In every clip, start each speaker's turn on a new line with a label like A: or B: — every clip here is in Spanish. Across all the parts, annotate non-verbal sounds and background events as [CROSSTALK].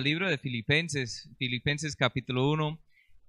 A: libro de Filipenses, Filipenses capítulo 1.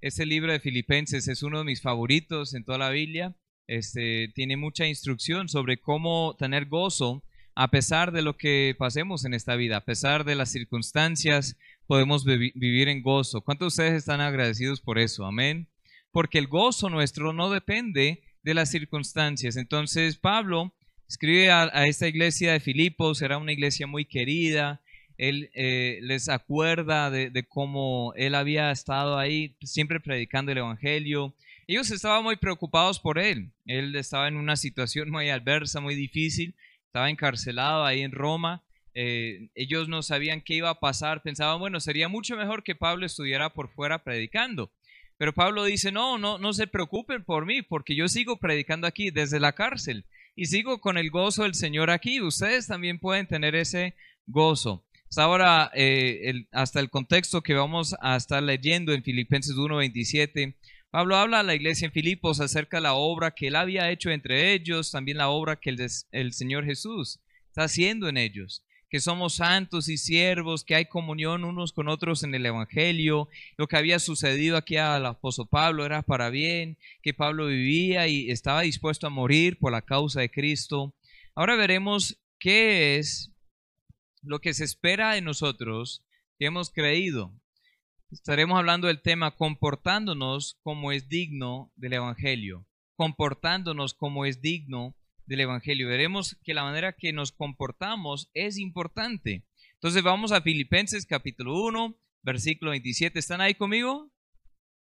A: Este libro de Filipenses es uno de mis favoritos en toda la Biblia. Este, tiene mucha instrucción sobre cómo tener gozo a pesar de lo que pasemos en esta vida, a pesar de las circunstancias, podemos vivir en gozo. ¿Cuántos de ustedes están agradecidos por eso? Amén. Porque el gozo nuestro no depende de las circunstancias. Entonces Pablo escribe a, esta iglesia de Filipos, era una iglesia muy querida, él eh, les acuerda de, cómo él había estado ahí siempre predicando el Evangelio. Ellos estaban muy preocupados por él. Él estaba en una situación muy adversa, muy difícil. Estaba encarcelado ahí en Roma. Eh, ellos no sabían qué iba a pasar. Pensaban, bueno, sería mucho mejor que Pablo estuviera por fuera predicando. Pero Pablo dice, no, no, no se preocupen por mí, porque yo sigo predicando aquí desde la cárcel y sigo con el gozo del Señor aquí. Ustedes también pueden tener ese gozo. Hasta ahora, eh, hasta el contexto que vamos a estar leyendo en Filipenses 1.27, Pablo habla a la iglesia en Filipos acerca de la obra que él había hecho entre ellos, también la obra que el, el Señor Jesús está haciendo en ellos que somos santos y siervos, que hay comunión unos con otros en el Evangelio. Lo que había sucedido aquí al apóstol Pablo era para bien, que Pablo vivía y estaba dispuesto a morir por la causa de Cristo. Ahora veremos qué es lo que se espera de nosotros que hemos creído. Estaremos hablando del tema comportándonos como es digno del Evangelio, comportándonos como es digno del Evangelio. Veremos que la manera que nos comportamos es importante. Entonces vamos a Filipenses capítulo 1, versículo 27. ¿Están ahí conmigo?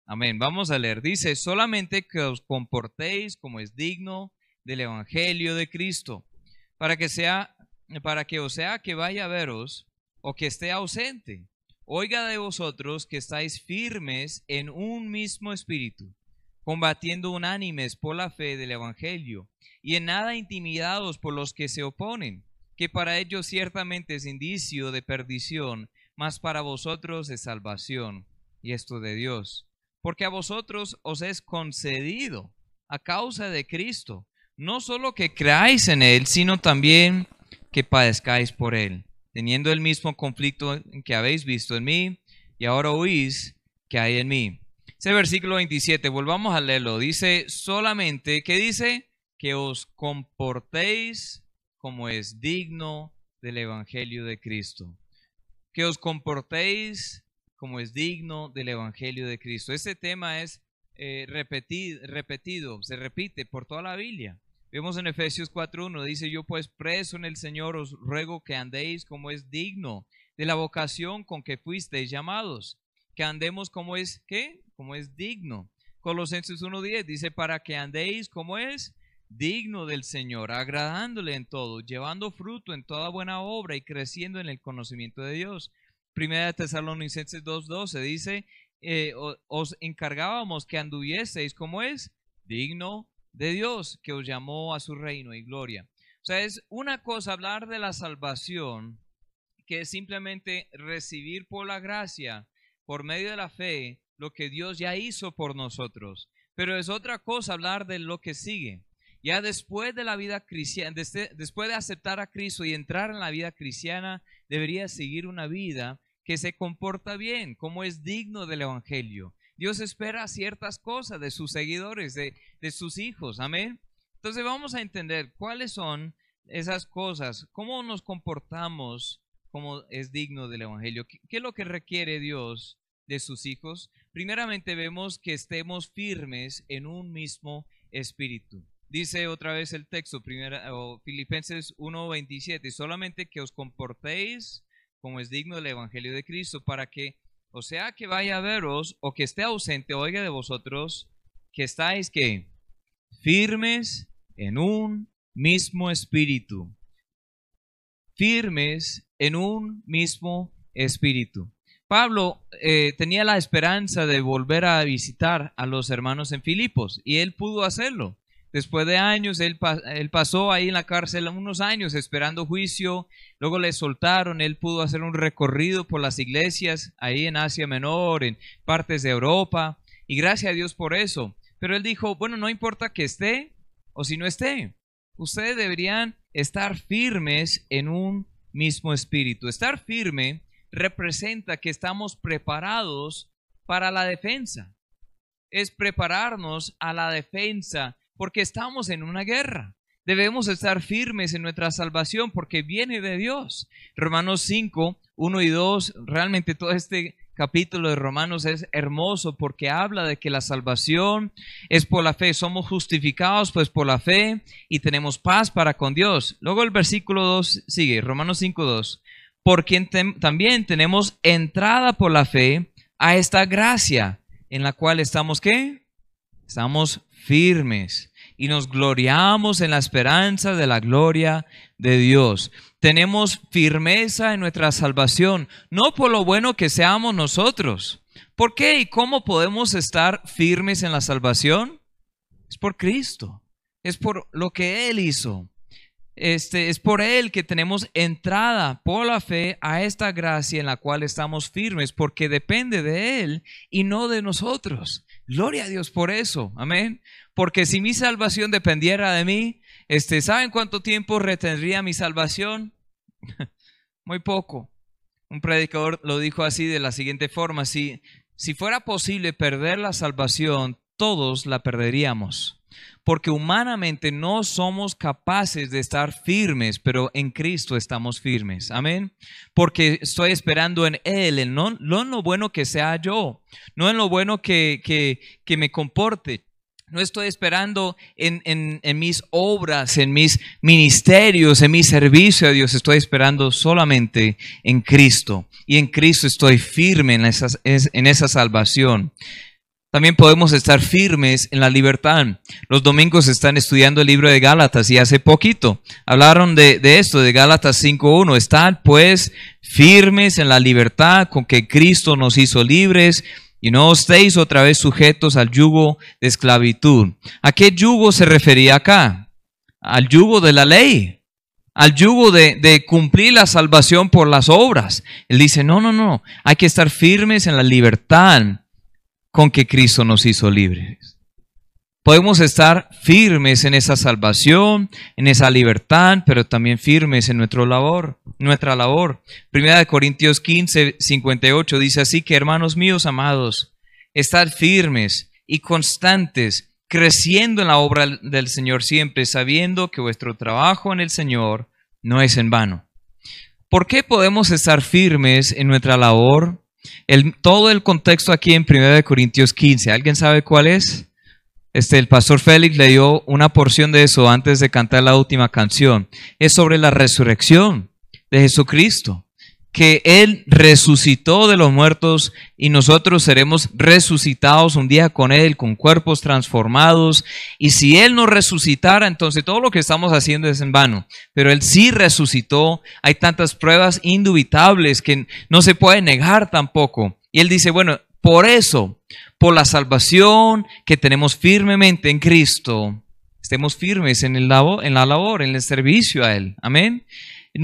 A: Amén. Vamos a leer. Dice, solamente que os comportéis como es digno del Evangelio de Cristo, para que sea, para que o sea que vaya a veros o que esté ausente. Oiga de vosotros que estáis firmes en un mismo espíritu, combatiendo unánimes por la fe del Evangelio y en nada intimidados por los que se oponen, que para ellos ciertamente es indicio de perdición, mas para vosotros es salvación, y esto de Dios. Porque a vosotros os es concedido, a causa de Cristo, no solo que creáis en Él, sino también que padezcáis por Él, teniendo el mismo conflicto que habéis visto en mí, y ahora oís que hay en mí. Ese versículo 27, volvamos a leerlo. Dice solamente, ¿qué dice? que os comportéis como es digno del Evangelio de Cristo. Que os comportéis como es digno del Evangelio de Cristo. Este tema es eh, repetido, repetido, se repite por toda la Biblia. Vemos en Efesios 4.1, dice, yo pues preso en el Señor os ruego que andéis como es digno de la vocación con que fuisteis llamados, que andemos como es, ¿qué? Como es digno. Colosenses 1.10 dice, para que andéis como es digno del Señor, agradándole en todo, llevando fruto en toda buena obra y creciendo en el conocimiento de Dios. Primera de Tesalonicenses 2.12 dice, eh, os encargábamos que anduvieseis como es digno de Dios, que os llamó a su reino y gloria. O sea, es una cosa hablar de la salvación, que es simplemente recibir por la gracia, por medio de la fe, lo que Dios ya hizo por nosotros. Pero es otra cosa hablar de lo que sigue. Ya después de la vida cristiana, después de aceptar a Cristo y entrar en la vida cristiana, debería seguir una vida que se comporta bien, como es digno del Evangelio. Dios espera ciertas cosas de sus seguidores, de, sus hijos. Amén. Entonces vamos a entender cuáles son esas cosas, cómo nos comportamos como es digno del Evangelio. ¿Qué es lo que requiere Dios de sus hijos? Primeramente vemos que estemos firmes en un mismo espíritu. Dice otra vez el texto, primera, o Filipenses 1:27, solamente que os comportéis como es digno del Evangelio de Cristo, para que, o sea, que vaya a veros o que esté ausente, oiga de vosotros, que estáis que firmes en un mismo espíritu, firmes en un mismo espíritu. Pablo eh, tenía la esperanza de volver a visitar a los hermanos en Filipos y él pudo hacerlo. Después de años, él, pasó ahí en la cárcel unos años esperando juicio, luego le soltaron, él pudo hacer un recorrido por las iglesias ahí en Asia Menor, en partes de Europa, y gracias a Dios por eso. Pero él dijo, bueno, no importa que esté o si no esté, ustedes deberían estar firmes en un mismo espíritu. Estar firme representa que estamos preparados para la defensa. Es prepararnos a la defensa porque estamos en una guerra. Debemos estar firmes en nuestra salvación porque viene de Dios. Romanos 5, 1 y 2, realmente todo este capítulo de Romanos es hermoso porque habla de que la salvación es por la fe. Somos justificados pues por la fe y tenemos paz para con Dios. Luego el versículo 2 sigue, Romanos 5, 2. Por quien también tenemos entrada por la fe a esta gracia en la cual estamos qué? Estamos firmes y nos gloriamos en la esperanza de la gloria de Dios. Tenemos firmeza en nuestra salvación, no por lo bueno que seamos nosotros. ¿Por qué y cómo podemos estar firmes en la salvación? Es por Cristo, es por lo que Él hizo. Este, es por Él que tenemos entrada por la fe a esta gracia en la cual estamos firmes, porque depende de Él y no de nosotros. Gloria a Dios por eso, amén. Porque si mi salvación dependiera de mí, este, ¿saben cuánto tiempo retendría mi salvación? [LAUGHS] Muy poco. Un predicador lo dijo así de la siguiente forma, si, si fuera posible perder la salvación, todos la perderíamos porque humanamente no somos capaces de estar firmes, pero en Cristo estamos firmes. Amén. Porque estoy esperando en Él, no, en lo bueno que sea yo, no en lo bueno que, que, me comporte. No estoy esperando en, en, mis obras, en mis ministerios, en mi servicio a Dios. Estoy esperando solamente en Cristo. Y en Cristo estoy firme en, esas, en esa salvación. También podemos estar firmes en la libertad. Los domingos están estudiando el libro de Gálatas y hace poquito hablaron de, esto, de Gálatas 5.1. Están pues firmes en la libertad con que Cristo nos hizo libres y no estéis otra vez sujetos al yugo de esclavitud. ¿A qué yugo se refería acá? Al yugo de la ley, al yugo de, de, cumplir la salvación por las obras. Él dice, no, no, no, hay que estar firmes en la libertad con que Cristo nos hizo libres. Podemos estar firmes en esa salvación, en esa libertad, pero también firmes en nuestra labor, nuestra labor. Primera de Corintios 15, 58 dice así que hermanos míos amados, estad firmes y constantes, creciendo en la obra del Señor siempre, sabiendo que vuestro trabajo en el Señor no es en vano. ¿Por qué podemos estar firmes en nuestra labor? Todo el contexto aquí en 1 Corintios 15, ¿alguien sabe cuál es? Este, el pastor Félix le dio una porción de eso antes de cantar la última canción. Es sobre la resurrección de Jesucristo que Él resucitó de los muertos y nosotros seremos resucitados un día con Él, con cuerpos transformados. Y si Él no resucitara, entonces todo lo que estamos haciendo es en vano. Pero Él sí resucitó. Hay tantas pruebas indubitables que no se puede negar tampoco. Y Él dice, bueno, por eso, por la salvación que tenemos firmemente en Cristo, estemos firmes en, el en la labor, en el servicio a Él. Amén.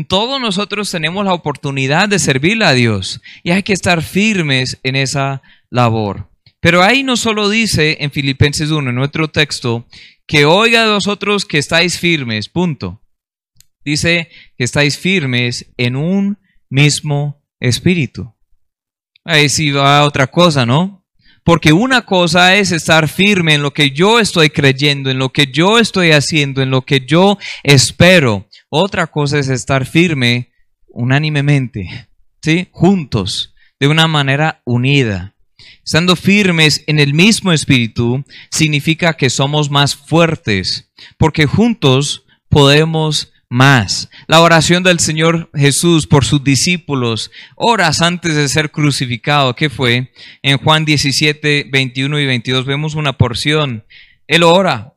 A: Todos nosotros tenemos la oportunidad de servirle a Dios y hay que estar firmes en esa labor. Pero ahí no solo dice en Filipenses 1, en nuestro texto, que oiga de vosotros que estáis firmes, punto. Dice que estáis firmes en un mismo espíritu. Ahí sí va otra cosa, ¿no? Porque una cosa es estar firme en lo que yo estoy creyendo, en lo que yo estoy haciendo, en lo que yo espero. Otra cosa es estar firme unánimemente, ¿sí? Juntos, de una manera unida. Estando firmes en el mismo espíritu significa que somos más fuertes, porque juntos podemos más. La oración del Señor Jesús por sus discípulos, horas antes de ser crucificado, ¿qué fue? En Juan 17, 21 y 22 vemos una porción. Él ora,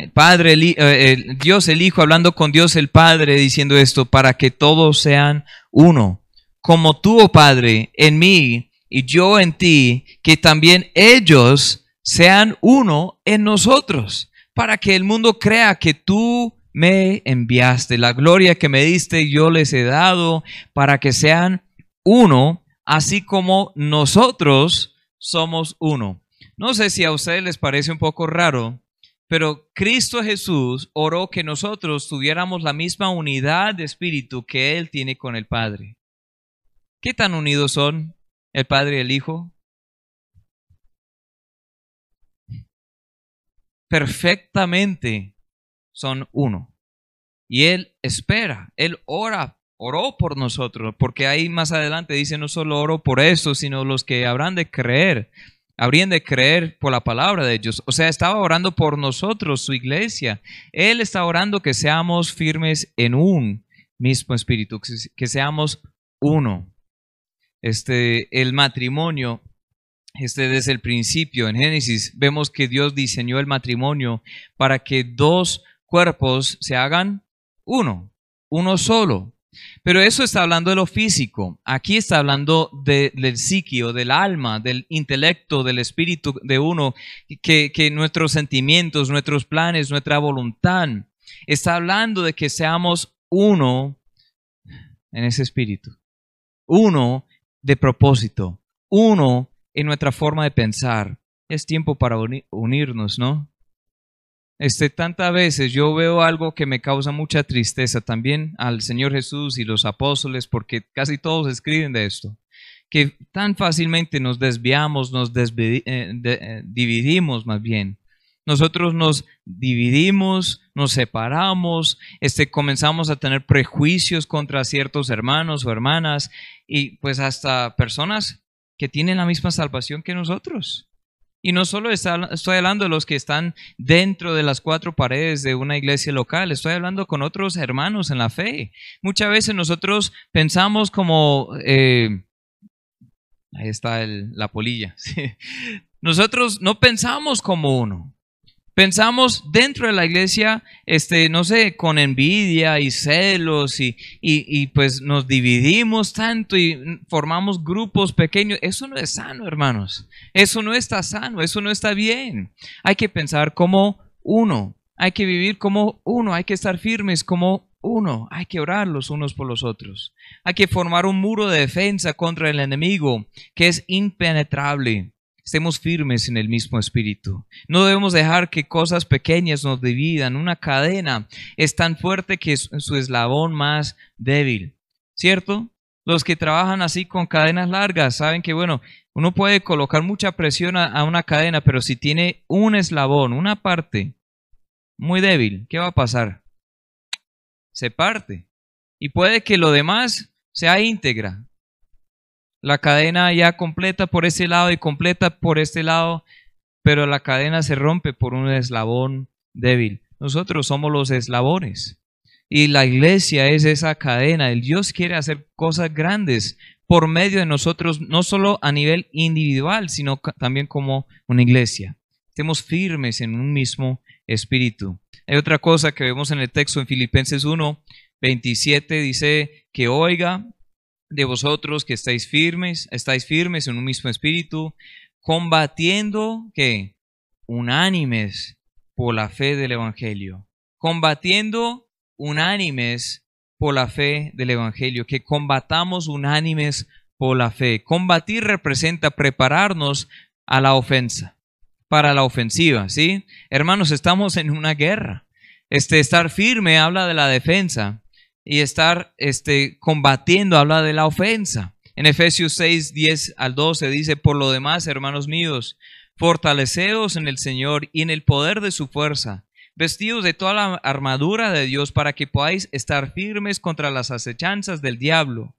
A: el Padre, eh, Dios el Hijo hablando con Dios el Padre diciendo esto, para que todos sean uno, como tú, oh Padre, en mí y yo en ti, que también ellos sean uno en nosotros, para que el mundo crea que tú me enviaste, la gloria que me diste yo les he dado, para que sean uno, así como nosotros somos uno. No sé si a ustedes les parece un poco raro pero Cristo Jesús oró que nosotros tuviéramos la misma unidad de espíritu que Él tiene con el Padre. ¿Qué tan unidos son el Padre y el Hijo? Perfectamente son uno. Y Él espera, Él ora, oró por nosotros, porque ahí más adelante dice, no solo oro por eso, sino los que habrán de creer, habrían de creer por la palabra de ellos. O sea, estaba orando por nosotros, su iglesia. Él está orando que seamos firmes en un mismo espíritu, que seamos uno. Este, el matrimonio, este desde el principio en Génesis, vemos que Dios diseñó el matrimonio para que dos cuerpos se hagan uno, uno solo. Pero eso está hablando de lo físico. Aquí está hablando del psiquio, del alma, del intelecto, del espíritu de uno, que, que nuestros sentimientos, nuestros planes, nuestra voluntad. Está hablando de que seamos uno en ese espíritu. Uno de propósito. Uno en nuestra forma de pensar. Es tiempo para unirnos, ¿no? Este, tantas veces yo veo algo que me causa mucha tristeza también al Señor Jesús y los apóstoles, porque casi todos escriben de esto, que tan fácilmente nos desviamos, nos eh, eh, dividimos más bien. Nosotros nos dividimos, nos separamos, este, comenzamos a tener prejuicios contra ciertos hermanos o hermanas y pues hasta personas que tienen la misma salvación que nosotros. Y no solo estoy hablando de los que están dentro de las cuatro paredes de una iglesia local, estoy hablando con otros hermanos en la fe. Muchas veces nosotros pensamos como... Eh, ahí está la polilla. [LAUGHS] Nosotros no pensamos como uno. Pensamos dentro de la iglesia, este, no sé, con envidia y celos y, y, pues nos dividimos tanto y formamos grupos pequeños. Eso no es sano, hermanos. Eso no está sano, eso no está bien. Hay que pensar como uno, hay que vivir como uno, hay que estar firmes como uno, hay que orar los unos por los otros. Hay que formar un muro de defensa contra el enemigo que es impenetrable. Estemos firmes en el mismo espíritu. No debemos dejar que cosas pequeñas nos dividan. Una cadena es tan fuerte que es su eslabón más débil. ¿Cierto? Los que trabajan así con cadenas largas saben que, bueno, uno puede colocar mucha presión a, una cadena, pero si tiene un eslabón, una parte muy débil, ¿qué va a pasar? Se parte. Y puede que lo demás sea íntegra, la cadena ya completa por ese lado y completa por este lado, pero la cadena se rompe por un eslabón débil. Nosotros somos los eslabones. Y la iglesia es esa cadena. El Dios quiere hacer cosas grandes por medio de nosotros, no solo a nivel individual, sino también como una iglesia. Estemos firmes en un mismo espíritu. Hay otra cosa que vemos en el texto en Filipenses 1, 27, dice que oiga de vosotros que estáis firmes, estáis firmes en un mismo espíritu, combatiendo que unánimes por la fe del evangelio, combatiendo unánimes por la fe del evangelio, que combatamos unánimes por la fe. Combatir representa prepararnos a la ofensa, para la ofensiva, ¿sí? Hermanos, estamos en una guerra. Este estar firme habla de la defensa y estar este, combatiendo, habla de la ofensa. En Efesios 6, 10 al 12 dice, por lo demás, hermanos míos, fortaleceos en el Señor y en el poder de su fuerza, vestidos de toda la armadura de Dios para que podáis estar firmes contra las acechanzas del diablo.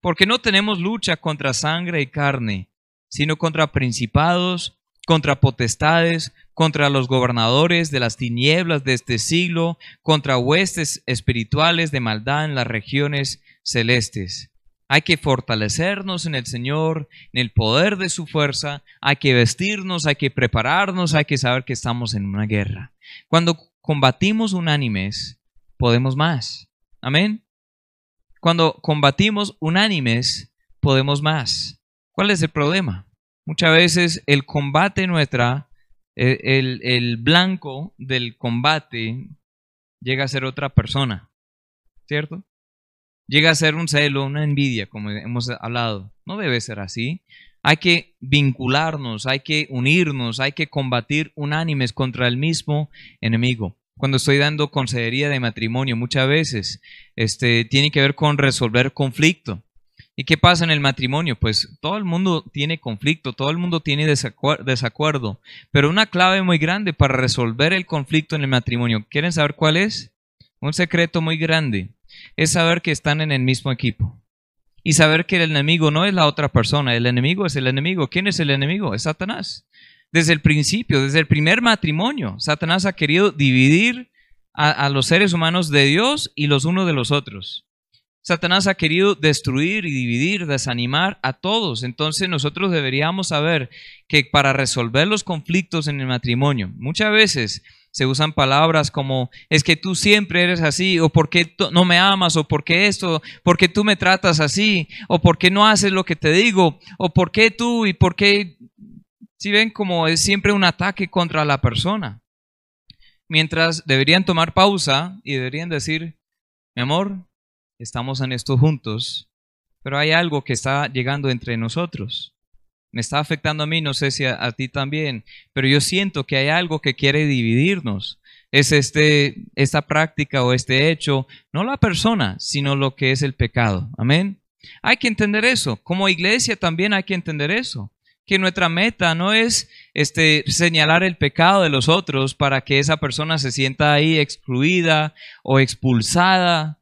A: Porque no tenemos lucha contra sangre y carne, sino contra principados, contra potestades, contra los gobernadores de las tinieblas de este siglo, contra huestes espirituales de maldad en las regiones celestes. Hay que fortalecernos en el Señor, en el poder de su fuerza, hay que vestirnos, hay que prepararnos, hay que saber que estamos en una guerra. Cuando combatimos unánimes, podemos más. Amén. Cuando combatimos unánimes, podemos más. ¿Cuál es el problema? Muchas veces el combate nuestra el, blanco del combate llega a ser otra persona, ¿cierto? Llega a ser un celo, una envidia, como hemos hablado. No debe ser así. Hay que vincularnos, hay que unirnos, hay que combatir unánimes contra el mismo enemigo. Cuando estoy dando consejería de matrimonio, muchas veces este, tiene que ver con resolver conflicto. ¿Y qué pasa en el matrimonio? Pues todo el mundo tiene conflicto, todo el mundo tiene desacuerdo, pero una clave muy grande para resolver el conflicto en el matrimonio, ¿quieren saber cuál es? Un secreto muy grande es saber que están en el mismo equipo y saber que el enemigo no es la otra persona, el enemigo es el enemigo. ¿Quién es el enemigo? Es Satanás. Desde el principio, desde el primer matrimonio, Satanás ha querido dividir a, los seres humanos de Dios y los unos de los otros. Satanás ha querido destruir y dividir, desanimar a todos. Entonces nosotros deberíamos saber que para resolver los conflictos en el matrimonio, muchas veces se usan palabras como es que tú siempre eres así, o por qué no me amas, o por qué esto, por qué tú me tratas así, o por qué no haces lo que te digo, o por qué tú y por qué... Si ven como es siempre un ataque contra la persona. Mientras deberían tomar pausa y deberían decir, mi amor, estamos en esto juntos, pero hay algo que está llegando entre nosotros. Me está afectando a mí, no sé si a, ti también, pero yo siento que hay algo que quiere dividirnos. Es este, esta práctica o este hecho, no la persona, sino lo que es el pecado. Amén. Hay que entender eso. Como iglesia también hay que entender eso. Que nuestra meta no es este, señalar el pecado de los otros para que esa persona se sienta ahí excluida o expulsada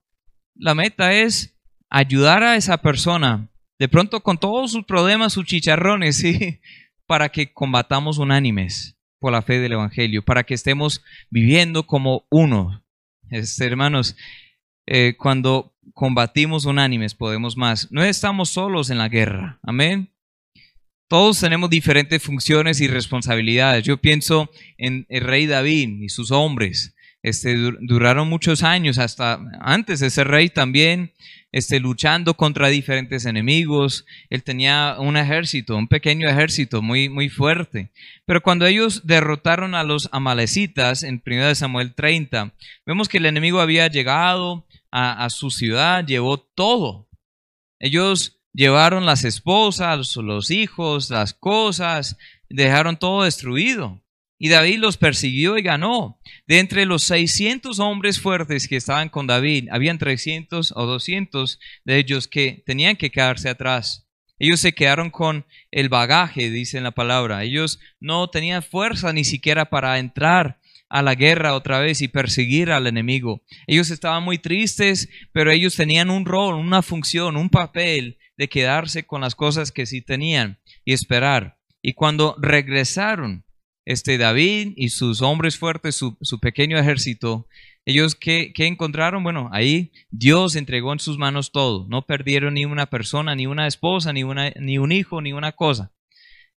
A: la meta es ayudar a esa persona, de pronto con todos sus problemas, sus chicharrones, [LAUGHS] para que combatamos unánimes por la fe del Evangelio, para que estemos viviendo como uno. Hermanos, eh, cuando combatimos unánimes podemos más. No estamos solos en la guerra, amén. Todos tenemos diferentes funciones y responsabilidades. Yo pienso en el rey David y sus hombres. Este, duraron muchos años, hasta antes de ser rey también, este, luchando contra diferentes enemigos. Él tenía un ejército, un pequeño ejército muy, muy fuerte. Pero cuando ellos derrotaron a los amalecitas en 1 Samuel 30, vemos que el enemigo había llegado a, a su ciudad, llevó todo. Ellos llevaron las esposas, los hijos, las cosas, dejaron todo destruido. Y David los persiguió y ganó. De entre los 600 hombres fuertes que estaban con David, habían 300 o 200 de ellos que tenían que quedarse atrás. Ellos se quedaron con el bagaje, dice la palabra. Ellos no tenían fuerza ni siquiera para entrar a la guerra otra vez y perseguir al enemigo. Ellos estaban muy tristes, pero ellos tenían un rol, una función, un papel de quedarse con las cosas que sí tenían y esperar. Y cuando regresaron, este David y sus hombres fuertes, su, pequeño ejército, ellos ¿qué, encontraron? Bueno, ahí Dios entregó en sus manos todo. No perdieron ni una persona, ni una esposa, ni, una, ni un hijo, ni una cosa.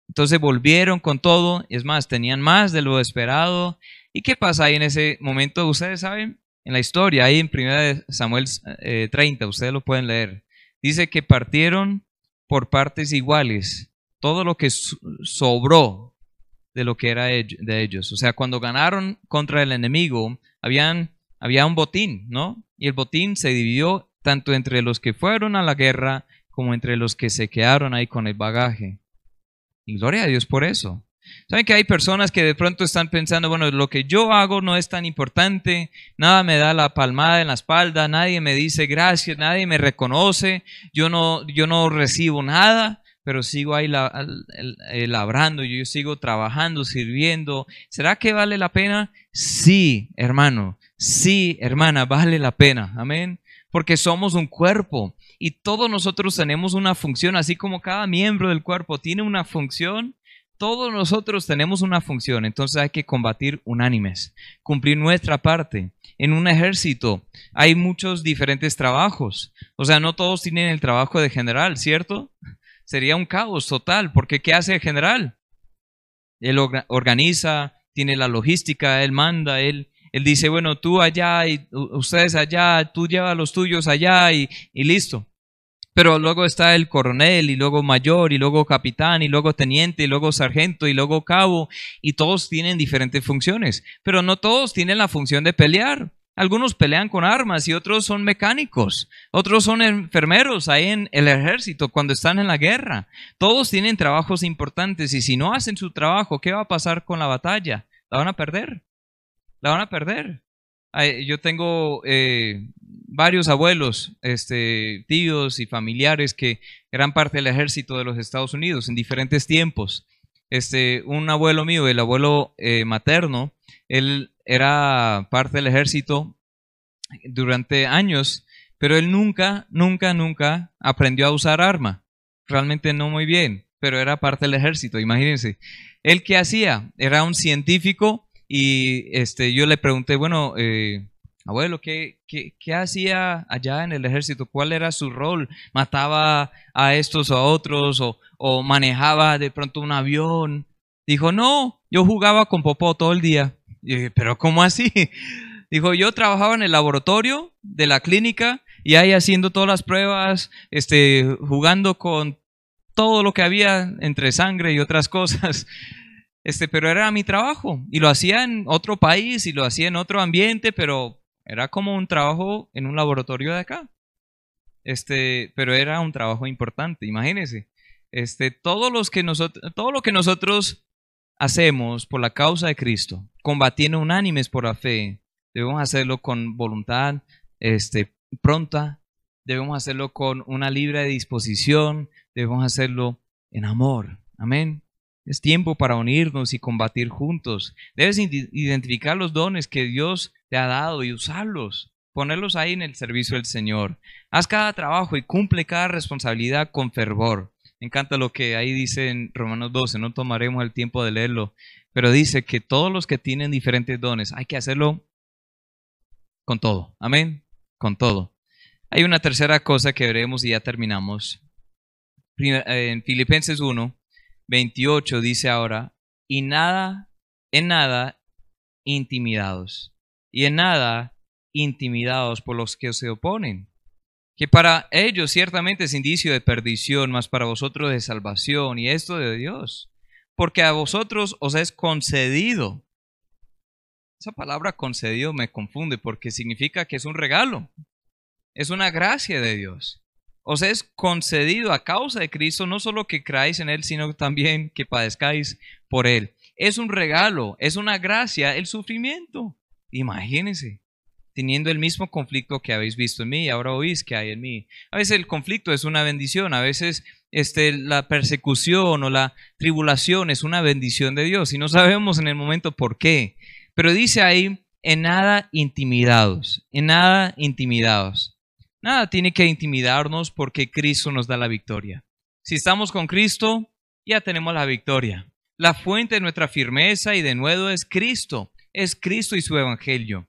A: Entonces volvieron con todo. Es más, tenían más de lo esperado. ¿Y qué pasa ahí en ese momento? Ustedes saben, en la historia, ahí en 1 Samuel 30, eh, ustedes lo pueden leer. Dice que partieron por partes iguales. Todo lo que sobró de lo que era de ellos. O sea, cuando ganaron contra el enemigo, habían, había un botín, ¿no? Y el botín se dividió tanto entre los que fueron a la guerra como entre los que se quedaron ahí con el bagaje. Y gloria a Dios por eso. Saben que hay personas que de pronto están pensando, bueno, lo que yo hago no es tan importante, nada me da la palmada en la espalda, nadie me dice gracias, nadie me reconoce, yo no, yo no recibo nada pero sigo ahí eh, labrando, yo sigo trabajando, sirviendo. ¿Será que vale la pena? Sí, hermano, sí, hermana, vale la pena. Amén. Porque somos un cuerpo y todos nosotros tenemos una función, así como cada miembro del cuerpo tiene una función. Todos nosotros tenemos una función, entonces hay que combatir unánimes, cumplir nuestra parte. En un ejército hay muchos diferentes trabajos, o sea, no todos tienen el trabajo de general, ¿cierto? Sería un caos total, porque ¿qué hace el general? Él organiza, tiene la logística, él manda, él, él dice, bueno, tú allá y ustedes allá, tú lleva los tuyos allá y, y listo. Pero luego está el coronel y luego mayor y luego capitán y luego teniente y luego sargento y luego cabo y todos tienen diferentes funciones, pero no todos tienen la función de pelear. Algunos pelean con armas y otros son mecánicos, otros son enfermeros ahí en el ejército cuando están en la guerra. Todos tienen trabajos importantes y si no hacen su trabajo, ¿qué va a pasar con la batalla? La van a perder. La van a perder. Yo tengo, eh, varios abuelos, este, tíos y familiares que eran parte del ejército de los Estados Unidos en diferentes tiempos. Este, un abuelo mío, el abuelo eh, materno, él era parte del ejército durante años, pero él nunca, nunca, nunca aprendió a usar arma. Realmente no muy bien, pero era parte del ejército, imagínense. Él qué hacía? Era un científico y este, yo le pregunté, bueno, eh, abuelo, ¿qué, ¿qué, hacía allá en el ejército? ¿Cuál era su rol? ¿Mataba a estos o a otros? ¿O, o manejaba de pronto un avión? Dijo, no, yo jugaba con Popó todo el día. Pero ¿cómo así? [LAUGHS] Dijo, yo trabajaba en el laboratorio de la clínica y ahí haciendo todas las pruebas, este, jugando con todo lo que había entre sangre y otras cosas. [LAUGHS] Este, pero era mi trabajo y lo hacía en otro país y lo hacía en otro ambiente, pero era como un trabajo en un laboratorio de acá. Este, pero era un trabajo importante, imagínense. Este, todos los que nosotros, todo lo que nosotros hacemos por la causa de Cristo, combatiendo unánimes por la fe, debemos hacerlo con voluntad este, pronta, debemos hacerlo con una libre disposición, debemos hacerlo en amor. Amén. Es tiempo para unirnos y combatir juntos. Debes identificar los dones que Dios te ha dado y usarlos, ponerlos ahí en el servicio del Señor. Haz cada trabajo y cumple cada responsabilidad con fervor. Encanta lo que ahí dice en Romanos 12, no tomaremos el tiempo de leerlo, pero dice que todos los que tienen diferentes dones hay que hacerlo con todo. Amén. Con todo. Hay una tercera cosa que veremos y ya terminamos. En Filipenses 1, 28 dice ahora, y nada, en nada, intimidados. Y en nada, intimidados por los que se oponen. Que para ellos ciertamente es indicio de perdición, mas para vosotros de salvación, y esto de Dios. Porque a vosotros os es concedido esa palabra concedido me confunde porque significa que es un regalo, es una gracia de Dios. Os es concedido a causa de Cristo no solo que creáis en Él, sino también que padezcáis por Él. Es un regalo, es una gracia el sufrimiento. Imagínense, teniendo el mismo conflicto que habéis visto en mí y ahora oís que hay en mí. A veces el conflicto es una bendición, a veces este, la persecución o la tribulación es una bendición de Dios y no sabemos en el momento por qué. Pero dice ahí, en nada intimidados, en nada intimidados. Nada tiene que intimidarnos porque Cristo nos da la victoria. Si estamos con Cristo, ya tenemos la victoria. La fuente de nuestra firmeza y de nuevo es Cristo, es Cristo y su Evangelio.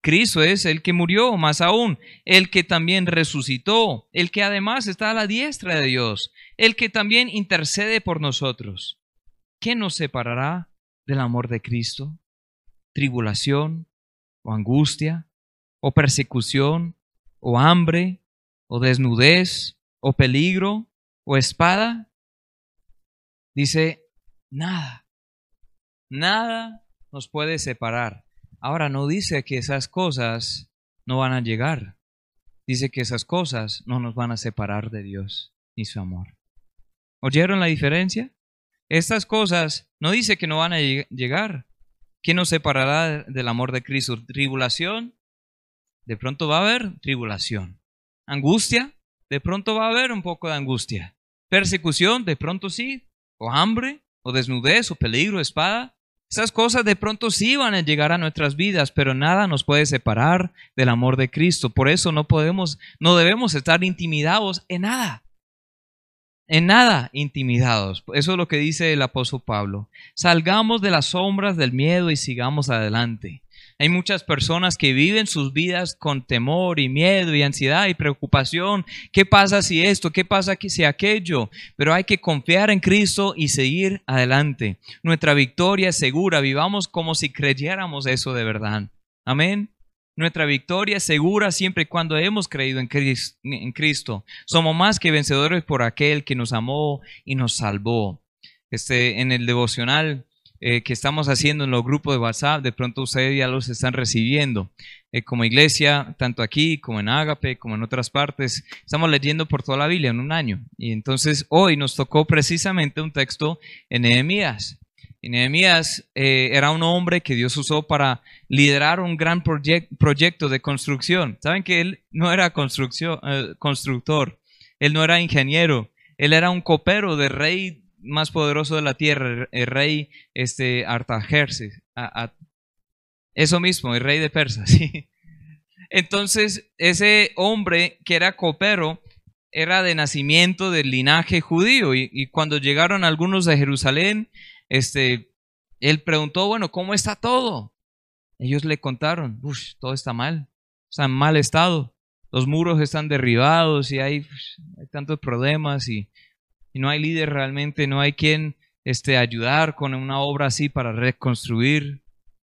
A: Cristo es el que murió, más aún, el que también resucitó, el que además está a la diestra de Dios, el que también intercede por nosotros. ¿Quién nos separará del amor de Cristo? ¿Tribulación o angustia o persecución o hambre o desnudez, o peligro, o espada? Dice, nada, nada nos puede separar. Ahora no dice que esas cosas no van a llegar. Dice que esas cosas no nos van a separar de Dios ni su amor. ¿Oyeron la diferencia? Estas cosas no dice que no van a llegar. ¿Quién nos separará del amor de Cristo? ¿Tribulación? De pronto va a haber tribulación. Angustia, de pronto va a haber un poco de angustia. Persecución, de pronto sí. O hambre, o desnudez, o peligro, espada. Esas cosas de pronto sí van a llegar a nuestras vidas, pero nada nos puede separar del amor de Cristo. Por eso no podemos, no debemos estar intimidados en nada. En nada intimidados. Eso es lo que dice el apóstol Pablo. Salgamos de las sombras del miedo y sigamos adelante. Hay muchas personas que viven sus vidas con temor y miedo y ansiedad y preocupación. ¿Qué pasa si esto? ¿Qué pasa si aquello? Pero hay que confiar en Cristo y seguir adelante. Nuestra victoria es segura. Vivamos como si creyéramos eso de verdad. Amén. Nuestra victoria es segura siempre y cuando hemos creído en Cristo. Somos más que vencedores por aquel que nos amó y nos salvó. este, en el devocional eh, que estamos haciendo en los grupos de WhatsApp, de pronto ustedes ya los están recibiendo. Eh, como iglesia, tanto aquí como en Ágape, como en otras partes, estamos leyendo por toda la Biblia en un año. Y entonces hoy nos tocó precisamente un texto en Nehemías. Nehemías eh, era un hombre que Dios usó para liderar un gran proyecto de construcción. Saben que él no era construcción, constructor, él no era ingeniero, él era un copero de rey más poderoso de la tierra, el rey este, eso mismo, el rey de Persia, [LAUGHS] ¿sí? Entonces, ese hombre que era copero era de nacimiento del linaje judío y, cuando llegaron algunos de Jerusalén, este, él preguntó, bueno, ¿cómo está todo? Ellos le contaron, todo está mal, está en mal estado, los muros están derribados y hay, hay tantos problemas y no hay líder realmente, no hay quien este, ayudar con una obra así para reconstruir.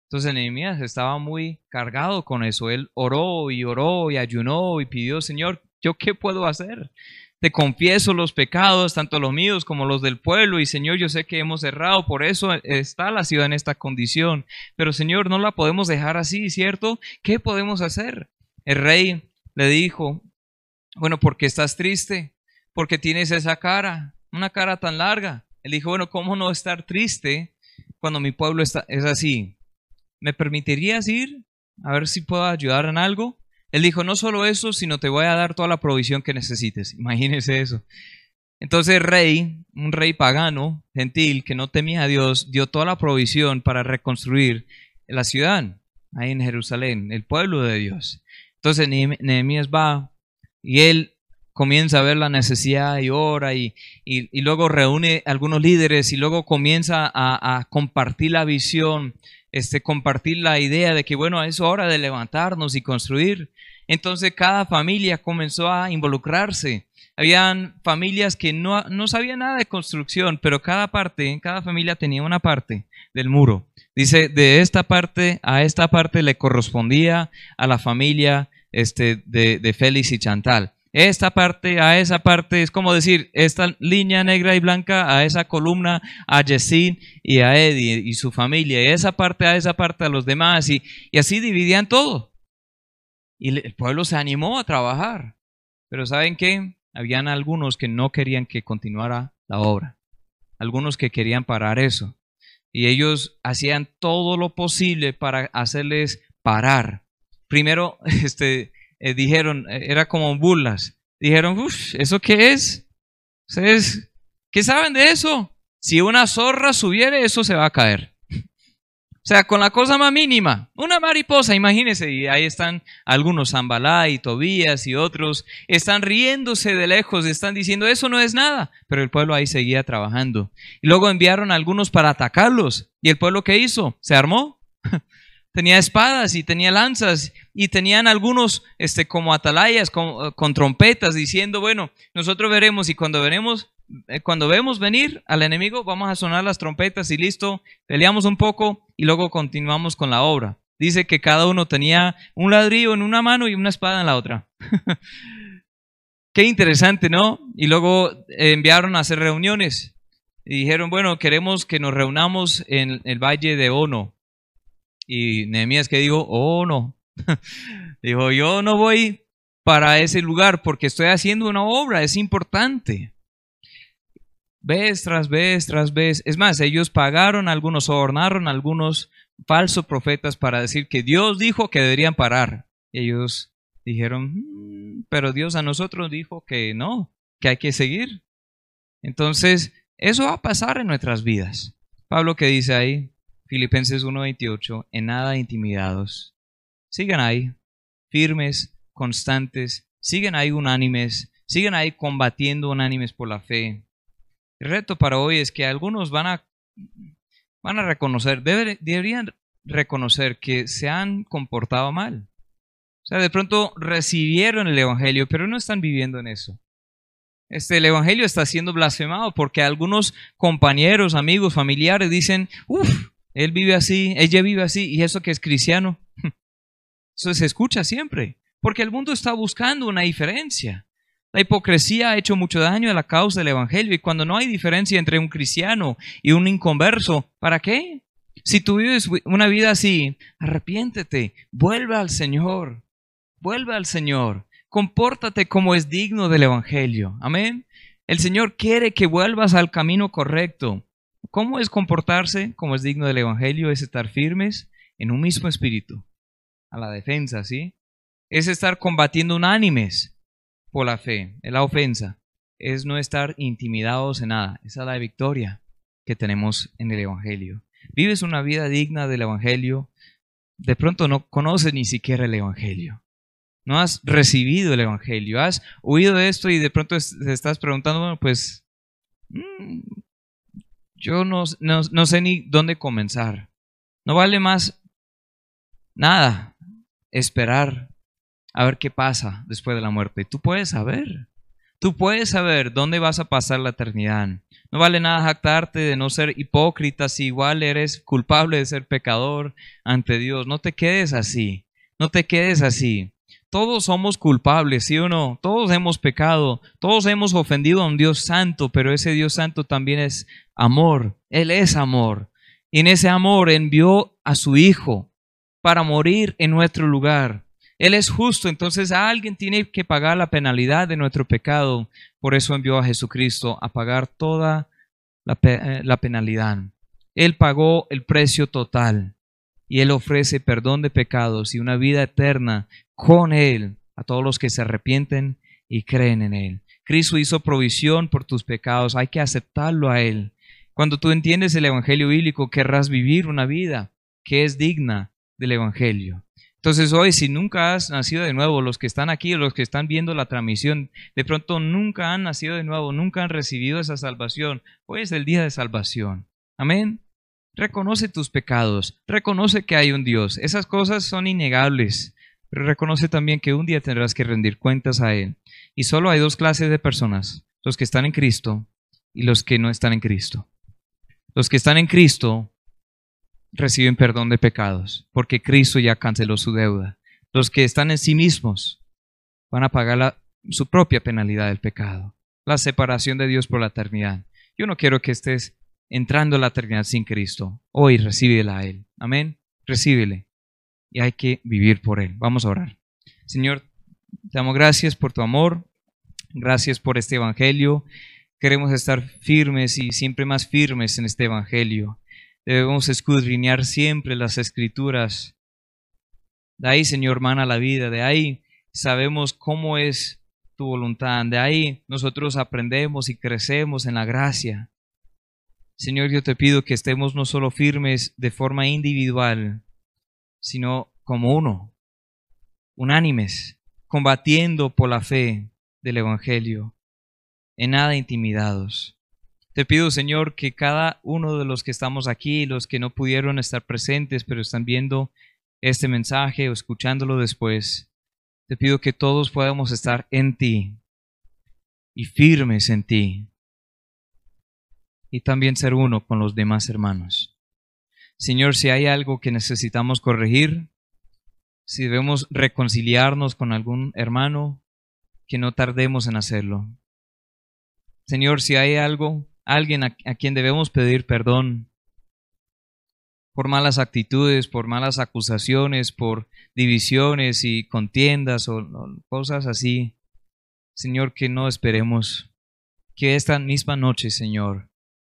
A: Entonces Nehemías estaba muy cargado con eso. Él oró y oró y ayunó y pidió, Señor, ¿yo qué puedo hacer? Te confieso los pecados, tanto los míos como los del pueblo, y Señor, yo sé que hemos errado, por eso está la ciudad en esta condición. Pero Señor, no la podemos dejar así, ¿cierto? ¿Qué podemos hacer? El rey le dijo, bueno, porque estás triste, porque tienes esa cara, una cara tan larga. Él dijo, bueno, ¿cómo no estar triste cuando mi pueblo está, es así? ¿Me permitirías ir a ver si puedo ayudar en algo? Él dijo, no solo eso, sino te voy a dar toda la provisión que necesites. [LAUGHS] Imagínese eso. Entonces rey, un rey pagano, gentil, que no temía a Dios, dio toda la provisión para reconstruir la ciudad, ahí en Jerusalén, el pueblo de Dios. Entonces Nehemías va y él comienza a ver la necesidad y ora y, y, luego reúne algunos líderes y luego comienza a, compartir la visión, este, compartir la idea de que bueno, es hora de levantarnos y construir. Entonces cada familia comenzó a involucrarse. Habían familias que no, no sabían nada de construcción, pero cada parte, cada familia tenía una parte del muro. Dice, de esta parte a esta parte le correspondía a la familia este, de, de Félix y Chantal esta parte a esa parte, es como decir, esta línea negra y blanca a esa columna, a Jessin y a Eddie y su familia, y esa parte a esa parte a los demás, y, y así dividían todo. Y el pueblo se animó a trabajar. Pero ¿saben qué? Habían algunos que no querían que continuara la obra, algunos que querían parar eso. Y ellos hacían todo lo posible para hacerles parar. Primero, [LAUGHS] este, eh, dijeron, eh, era como burlas. Dijeron, uff, ¿eso qué es? ¿Ustedes qué saben de eso? Si una zorra subiere, eso se va a caer. O sea, con la cosa más mínima, una mariposa, imagínense, y ahí están algunos, Zambalá y Tobías y otros, están riéndose de lejos, están diciendo, eso no es nada, pero el pueblo ahí seguía trabajando. Y luego enviaron a algunos para atacarlos, y el pueblo qué hizo? Se armó, tenía espadas y tenía lanzas y tenían algunos este, como atalayas con, trompetas diciendo, bueno, nosotros veremos y cuando veremos, eh, cuando vemos venir al enemigo, vamos a sonar las trompetas y listo, peleamos un poco y luego continuamos con la obra. Dice que cada uno tenía un ladrillo en una mano y una espada en la otra. [LAUGHS] Qué interesante, ¿no? Y luego enviaron a hacer reuniones y dijeron, bueno, queremos que nos reunamos en el valle de Ono y Nehemías que dijo, oh no, [LAUGHS] dijo, yo no voy para ese lugar porque estoy haciendo una obra, es importante. Vez tras vez tras vez. Es más, ellos pagaron algunos, sobornaron algunos falsos profetas para decir que Dios dijo que deberían parar. Ellos dijeron, mm, pero Dios a nosotros dijo que no, que hay que seguir. Entonces, eso va a pasar en nuestras vidas. Pablo que dice ahí, Filipenses 1:28, en nada intimidados. Sigan ahí, firmes, constantes, sigan ahí unánimes, sigan ahí combatiendo unánimes por la fe. El reto para hoy es que algunos van a, van a reconocer, deberían reconocer que se han comportado mal. O sea, de pronto recibieron el Evangelio, pero no están viviendo en eso. Este, el Evangelio está siendo blasfemado porque algunos compañeros, amigos, familiares dicen, uff, él vive así, ella vive así, y eso que es cristiano. [LAUGHS] Eso se escucha siempre, porque el mundo está buscando una diferencia. La hipocresía ha hecho mucho daño a la causa del Evangelio y cuando no hay diferencia entre un cristiano y un inconverso, ¿para qué? Si tú vives una vida así, arrepiéntete, vuelve al Señor, vuelve al Señor, compórtate como es digno del Evangelio. Amén. El Señor quiere que vuelvas al camino correcto. ¿Cómo es comportarse como es digno del Evangelio? Es estar firmes en un mismo espíritu, a la defensa, ¿sí? Es estar combatiendo unánimes por la fe, es la ofensa. Es no estar intimidados en nada. Esa es la victoria que tenemos en el Evangelio. Vives una vida digna del Evangelio. De pronto no conoces ni siquiera el Evangelio. No has recibido el Evangelio. Has oído esto y de pronto te estás preguntando, bueno, pues mm, yo no, no, sé ni dónde comenzar. No vale más nada esperar a ver qué pasa después de la muerte. Tú puedes saber. Tú puedes saber dónde vas a pasar la eternidad. No vale nada jactarte de no ser hipócrita si igual eres culpable de ser pecador ante Dios. No te quedes así. No te quedes así. Todos somos culpables, ¿sí o no? Todos hemos pecado, todos hemos ofendido a un Dios santo, pero ese Dios santo también es amor. Él es amor. Y en ese amor envió a su Hijo para morir en nuestro lugar. Él es justo, entonces alguien tiene que pagar la penalidad de nuestro pecado. Por eso envió a Jesucristo a pagar toda la, eh, la penalidad. Él pagó el precio total y Él ofrece perdón de pecados y una vida eterna con Él a todos los que se arrepienten y creen en Él. Cristo hizo provisión por tus pecados, hay que aceptarlo a Él. Cuando tú entiendes el Evangelio bíblico, querrás vivir una vida que es digna del Evangelio. Entonces hoy, si nunca has nacido de nuevo, los que están aquí los que están viendo la transmisión, de pronto nunca han nacido de nuevo, nunca han recibido esa salvación, hoy es el día de salvación. Amén. Reconoce tus pecados, reconoce que hay un Dios. Esas cosas son innegables. Pero reconoce también que un día tendrás que rendir cuentas a Él. Y solo hay dos clases de personas, los que están en Cristo y los que no están en Cristo. Los que están en Cristo reciben perdón de pecados, porque Cristo ya canceló su deuda. Los que están en sí mismos van a pagar su propia penalidad del pecado, la separación de Dios por la eternidad. Yo no quiero que estés entrando a la eternidad sin Cristo. Hoy recíbela a Él. Amén. Recíbele y hay que vivir por Él. Vamos a orar. Señor, te damos gracias por tu amor, gracias por este Evangelio. Queremos estar firmes y siempre más firmes en este Evangelio. Debemos escudriñar siempre las escrituras. De ahí, Señor, mana la vida. De ahí sabemos cómo es tu voluntad. De ahí nosotros aprendemos y crecemos en la gracia. Señor, yo te pido que estemos no solo firmes de forma individual, sino como uno, unánimes, combatiendo por la fe del Evangelio, en nada intimidados. Te pido, Señor, que cada uno de los que estamos aquí, los que no pudieron estar presentes, pero están viendo este mensaje o escuchándolo después, te pido que todos podamos estar en ti y firmes en ti y también ser uno con los demás hermanos. Señor, si hay algo que necesitamos corregir, si debemos reconciliarnos con algún hermano, que no tardemos en hacerlo. Señor, si hay algo, alguien a, quien debemos pedir perdón por malas actitudes, por malas acusaciones, por divisiones y contiendas o, o cosas así, Señor, que no esperemos que esta misma noche, Señor,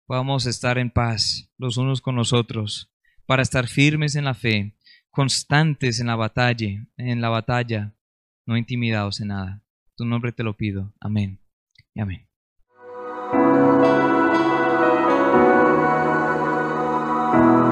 A: podamos estar en paz los unos con los otros para estar firmes en la fe, constantes en la batalla, en la batalla, no intimidados en nada. Tu nombre te lo pido. Amén. Y amén. thank you.